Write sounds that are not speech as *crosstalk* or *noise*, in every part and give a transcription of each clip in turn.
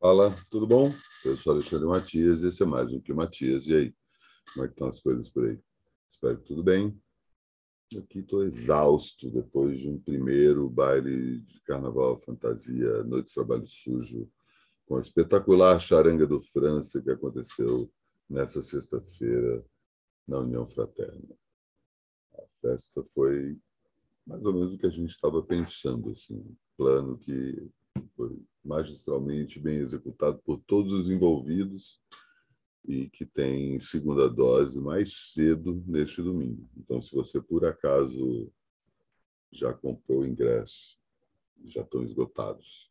Fala, tudo bom? Eu sou Alexandre Matias e esse é mais um Climatias. E aí, como é que estão as coisas por aí? Espero que tudo bem. Aqui estou exausto depois de um primeiro baile de carnaval fantasia, noite de trabalho sujo, com a espetacular charanga do França que aconteceu nessa sexta-feira na União Fraterna. A festa foi mais ou menos o que a gente estava pensando, assim, um plano que foi magistralmente bem executado por todos os envolvidos e que tem segunda dose mais cedo neste domingo. Então, se você por acaso já comprou o ingresso, já estão esgotados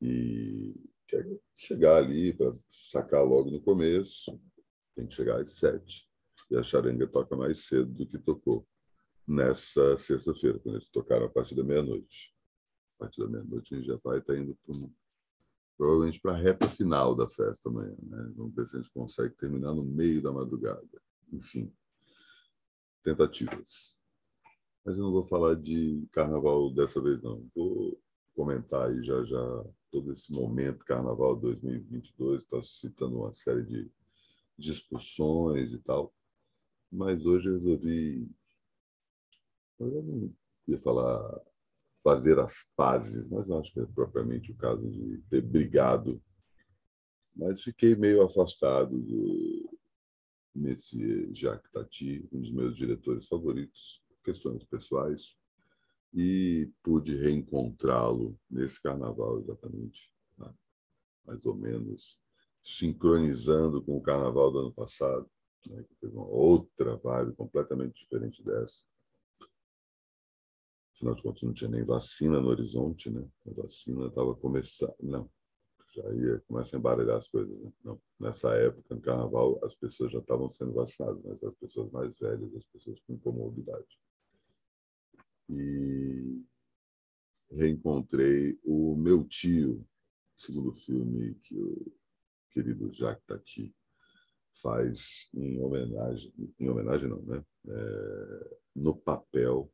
e quer chegar ali para sacar logo no começo, tem que chegar às sete. E a charanga toca mais cedo do que tocou nessa sexta-feira, quando eles tocaram a partir da meia-noite. A partir da meia-noite a gente já vai estar indo para provavelmente para a reta final da festa amanhã. Né? Vamos ver se a gente consegue terminar no meio da madrugada. Enfim, tentativas. Mas eu não vou falar de carnaval dessa vez, não. Vou comentar aí já já todo esse momento carnaval 2022. Está citando uma série de discussões e tal. Mas hoje eu resolvi. Eu não ia falar fazer as pazes, mas não acho que é propriamente o caso de ter brigado. Mas fiquei meio afastado do Messier Jacques Tati, um dos meus diretores favoritos, por questões pessoais, e pude reencontrá-lo nesse carnaval exatamente, né? mais ou menos sincronizando com o carnaval do ano passado, né? que teve uma outra vibe completamente diferente dessa Afinal de contas, não tinha nem vacina no horizonte, né? A vacina estava começando. Não, já ia começar a embaralhar as coisas. Né? Não, nessa época, no carnaval, as pessoas já estavam sendo vacinadas, mas as pessoas mais velhas, as pessoas com comorbidade. E reencontrei o meu tio, segundo filme que o querido Jacques Tati faz em homenagem, em homenagem não, né? É, no papel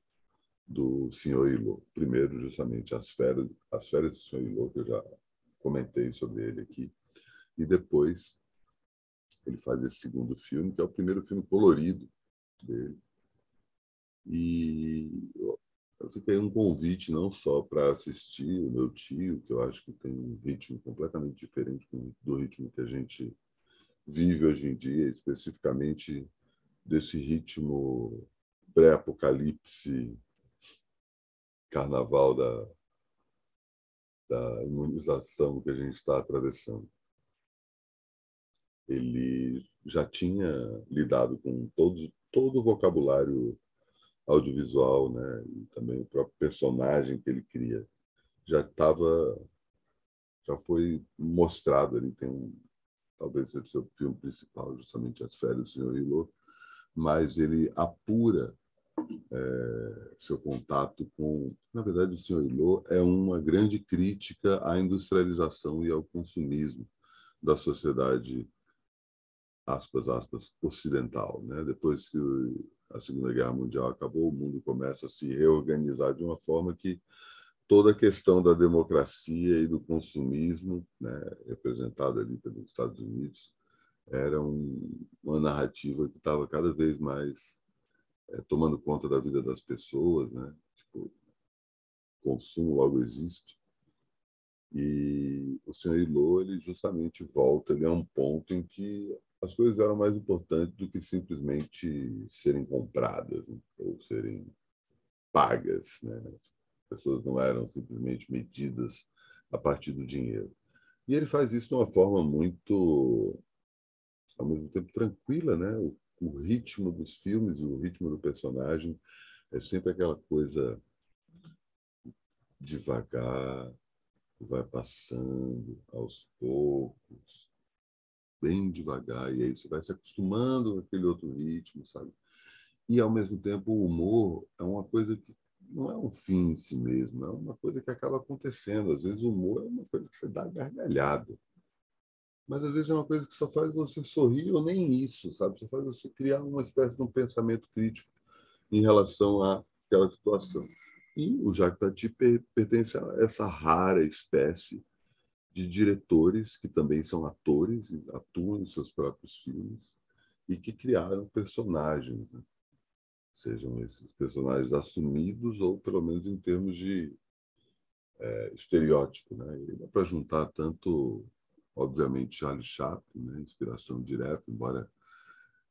do senhor Ilô. Primeiro, justamente, as férias, as férias do senhor Ilô, que eu já comentei sobre ele aqui. E depois, ele faz esse segundo filme, que é o primeiro filme colorido dele. E eu fiquei um convite não só para assistir o meu tio, que eu acho que tem um ritmo completamente diferente do ritmo que a gente vive hoje em dia, especificamente desse ritmo pré-apocalipse carnaval da, da imunização que a gente está atravessando. Ele já tinha lidado com todo, todo o vocabulário audiovisual, né? E também o próprio personagem que ele cria já estava, já foi mostrado ali. Tem um, talvez seja o seu filme principal, justamente As Férias do Senhor Hilo, mas ele apura é, seu contato com. Na verdade, o senhor Ilô é uma grande crítica à industrialização e ao consumismo da sociedade, aspas, aspas, ocidental. Né? Depois que a Segunda Guerra Mundial acabou, o mundo começa a se reorganizar de uma forma que toda a questão da democracia e do consumismo, né, representada ali pelos Estados Unidos, era um, uma narrativa que estava cada vez mais é, tomando conta da vida das pessoas, né? Tipo, consumo logo existe. E o senhor Ilô, ele justamente volta, ele é um ponto em que as coisas eram mais importantes do que simplesmente serem compradas né? ou serem pagas, né? As pessoas não eram simplesmente medidas a partir do dinheiro. E ele faz isso de uma forma muito, ao mesmo tempo, tranquila, né? O o ritmo dos filmes, o ritmo do personagem é sempre aquela coisa devagar, vai passando aos poucos, bem devagar, e aí você vai se acostumando com aquele outro ritmo, sabe? E, ao mesmo tempo, o humor é uma coisa que não é um fim em si mesmo, é uma coisa que acaba acontecendo. Às vezes, o humor é uma coisa que você dá gargalhada mas às vezes é uma coisa que só faz você sorrir ou nem isso, sabe? Só faz você criar uma espécie de um pensamento crítico em relação àquela situação. E o Jacques Tati pertence a essa rara espécie de diretores que também são atores atuam em seus próprios filmes e que criaram personagens, né? sejam esses personagens assumidos ou pelo menos em termos de é, estereótipo, né? Dá para juntar tanto, obviamente, Charlie Chaplin, né? inspiração direta, embora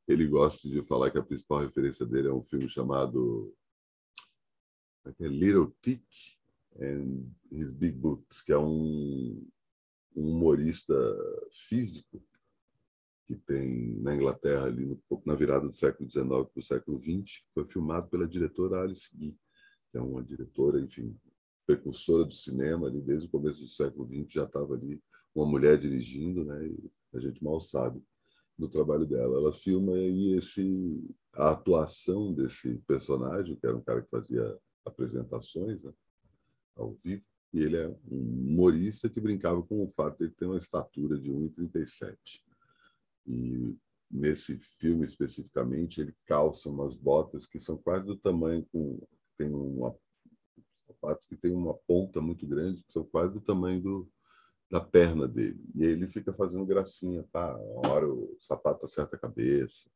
ele goste de falar que a principal referência dele é um filme chamado é, é Little Tick and His Big Boots, que é um, um humorista físico que tem na Inglaterra ali no, na virada do século XIX para o século XX, foi filmado pela diretora Alice Guy, que é uma diretora, enfim, precursora do cinema ali desde o começo do século XX já estava ali uma mulher dirigindo, né? A gente mal sabe do trabalho dela. Ela filma aí esse a atuação desse personagem, que era um cara que fazia apresentações né, ao vivo, e ele é um humorista que brincava com o fato de ele ter uma estatura de 1,37. E nesse filme especificamente, ele calça umas botas que são quase do tamanho com tem uma sapatos que tem uma ponta muito grande, que são quase do tamanho do, da perna dele. E aí ele fica fazendo gracinha, tá? Uma hora o sapato acerta a cabeça,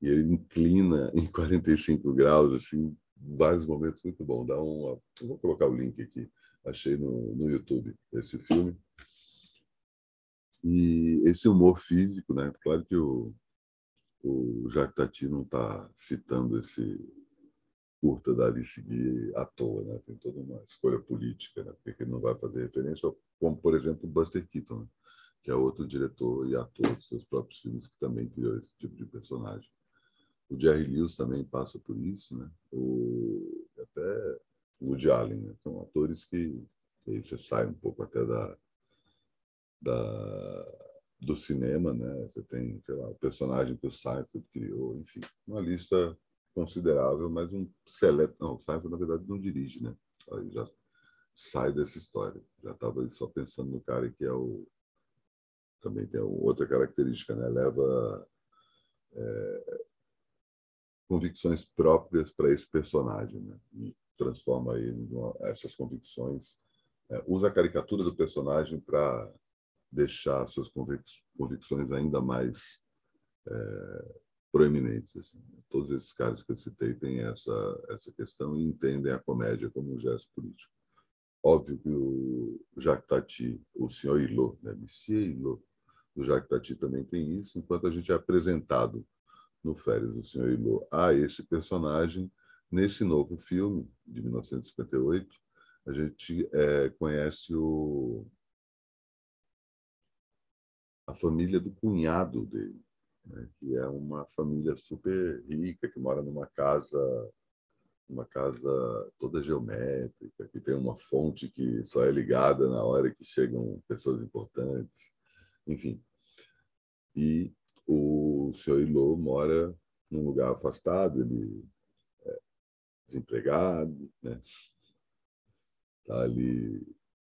e ele inclina *laughs* em 45 graus, assim, vários momentos muito bom. Dá uma, vou colocar o link aqui. Achei no, no YouTube esse filme. E esse humor físico, né? Claro que o, o Jacques Tati não está citando esse curta da Alice Guy à toa, né? Tem toda uma escolha política, né? Porque ele não vai fazer referência, como por exemplo Buster Keaton, né? que é outro diretor e ator dos seus próprios filmes que também criou esse tipo de personagem. O Jerry Lewis também passa por isso, né? O até o Woody Allen, né? São atores que você sai um pouco até da da do cinema, né? Você tem, sei lá, o personagem que o Seinfeld criou, enfim, uma lista considerável, mas um seleto. Não, o Seinfeld, na verdade, não dirige, né? Aí já sai dessa história. Já estava só pensando no cara que é o. Também tem outra característica, né? Leva é... convicções próprias para esse personagem, né? E transforma ele essas convicções. É, usa a caricatura do personagem para deixar suas convic... convicções ainda mais é, proeminentes. Assim. Todos esses caras que eu citei têm essa, essa questão e entendem a comédia como um gesto político. Óbvio que o Jacques Tati, o senhor Hilot, né? Monsieur Hilot, o Jacques Tati também tem isso, enquanto a gente é apresentado no Férias do Senhor Hilot a esse personagem, nesse novo filme de 1958, a gente é, conhece o, a família do cunhado dele, né, que é uma família super rica que mora numa casa uma casa toda geométrica, que tem uma fonte que só é ligada na hora que chegam pessoas importantes, enfim. E o senhor Ilô mora num lugar afastado, ele é desempregado, né? Tá ali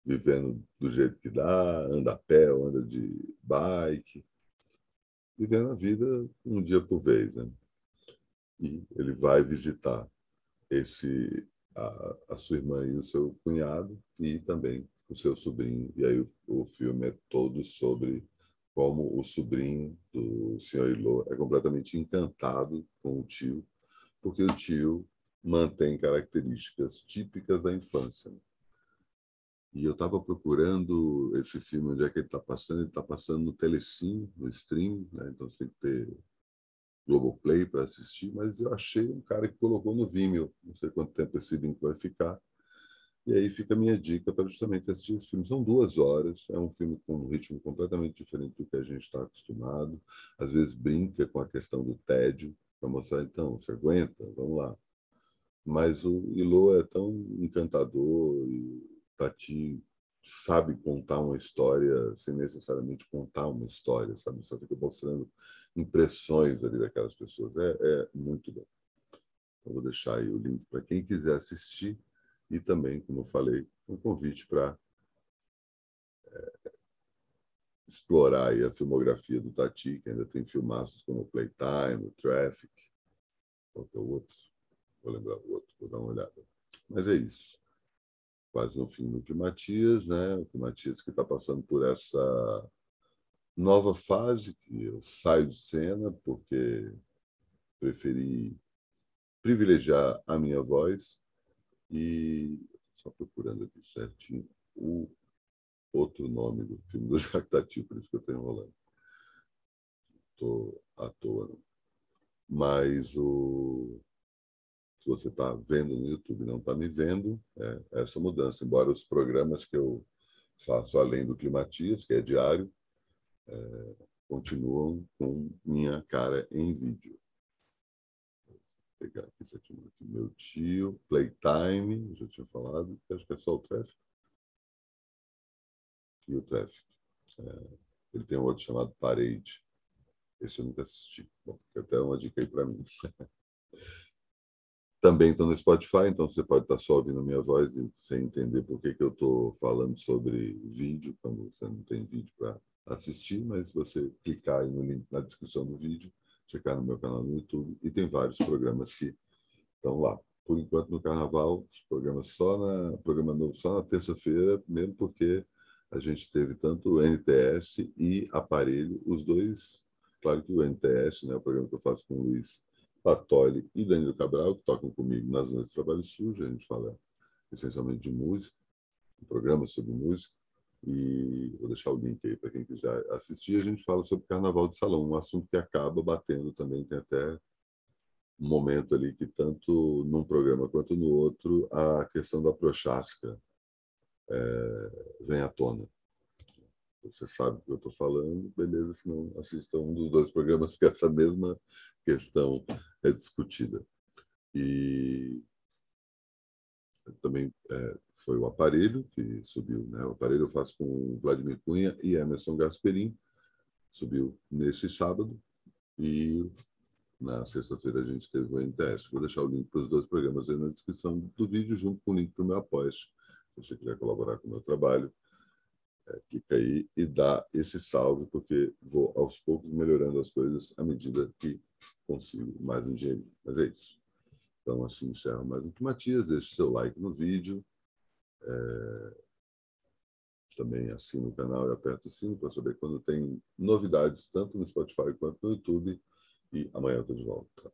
vivendo do jeito que dá, anda a pé, anda de bike, vivendo a vida um dia por vez. Né? E ele vai visitar esse a, a, sua irmã e o seu cunhado e também o seu sobrinho. E aí o, o filme é todo sobre como o sobrinho do senhor Ilô é completamente encantado com o tio, porque o tio mantém características típicas da infância. E eu estava procurando esse filme, onde é que ele está passando. Ele está passando no Telecine, no stream, né? então você tem que ter Globoplay para assistir. Mas eu achei um cara que colocou no Vimeo. Não sei quanto tempo esse link vai ficar. E aí fica a minha dica para justamente assistir esse filme. São duas horas, é um filme com um ritmo completamente diferente do que a gente está acostumado. Às vezes brinca com a questão do tédio, para mostrar, então, você aguenta? Vamos lá. Mas o Ilo é tão encantador e Tati sabe contar uma história sem necessariamente contar uma história, sabe? Só fica mostrando impressões ali daquelas pessoas. É, é muito bom. Eu vou deixar aí o link para quem quiser assistir e também, como eu falei, um convite para é, explorar a filmografia do Tati, que ainda tem filmaços como Playtime, Traffic, qual que é outro? Vou lembrar o outro, vou dar uma olhada. Mas é isso. Quase no fim do Climatias, né? O Climatias que está passando por essa nova fase que eu saio de cena porque preferi privilegiar a minha voz e só procurando aqui certinho o outro nome do filme do *laughs* Jactati, por isso que eu estou enrolando. Estou à toa. Mas o se você está vendo no YouTube não está me vendo, é essa mudança. Embora os programas que eu faço além do Climatias, que é diário, é, continuam com minha cara em vídeo. Vou pegar aqui aqui. Meu tio, Playtime, já tinha falado, acho que é só o tráfico. E o tráfico. É, ele tem um outro chamado Parade. Esse eu nunca assisti. Bom, até uma dica aí para mim. *laughs* Também estou no Spotify, então você pode estar tá só ouvindo minha voz sem entender por que, que eu estou falando sobre vídeo, quando você não tem vídeo para assistir, mas você clicar aí no link na descrição do vídeo, checar no meu canal no YouTube, e tem vários programas que estão lá. Por enquanto, no Carnaval, os programas só na, programa novo só na terça-feira, mesmo porque a gente teve tanto o NTS e Aparelho, os dois, claro que o NTS, né, o programa que eu faço com o Luiz Patoli e Danilo Cabral, que tocam comigo nas noites de trabalho sujo. A gente fala essencialmente de música, um programa sobre música. E vou deixar o link aí para quem quiser assistir. A gente fala sobre carnaval de salão, um assunto que acaba batendo também. Tem até um momento ali que, tanto num programa quanto no outro, a questão da prochasca é, vem à tona você sabe o que eu estou falando, beleza, se não assista um dos dois programas, porque essa mesma questão é discutida. E também é, foi o aparelho que subiu. Né? O aparelho eu faço com Vladimir Cunha e Emerson Gasperin, subiu nesse sábado, e na sexta-feira a gente teve o NTS. Vou deixar o link para os dois programas aí na descrição do vídeo, junto com o link para o meu apoio. Se você quiser colaborar com o meu trabalho, clica aí e dá esse salve, porque vou aos poucos melhorando as coisas à medida que consigo mais um dinheiro. Mas é isso. Então, assim encerro mais um que Matias. Deixe seu like no vídeo. É... Também assina o canal e aperta o sino para saber quando tem novidades, tanto no Spotify quanto no YouTube. E amanhã eu estou de volta.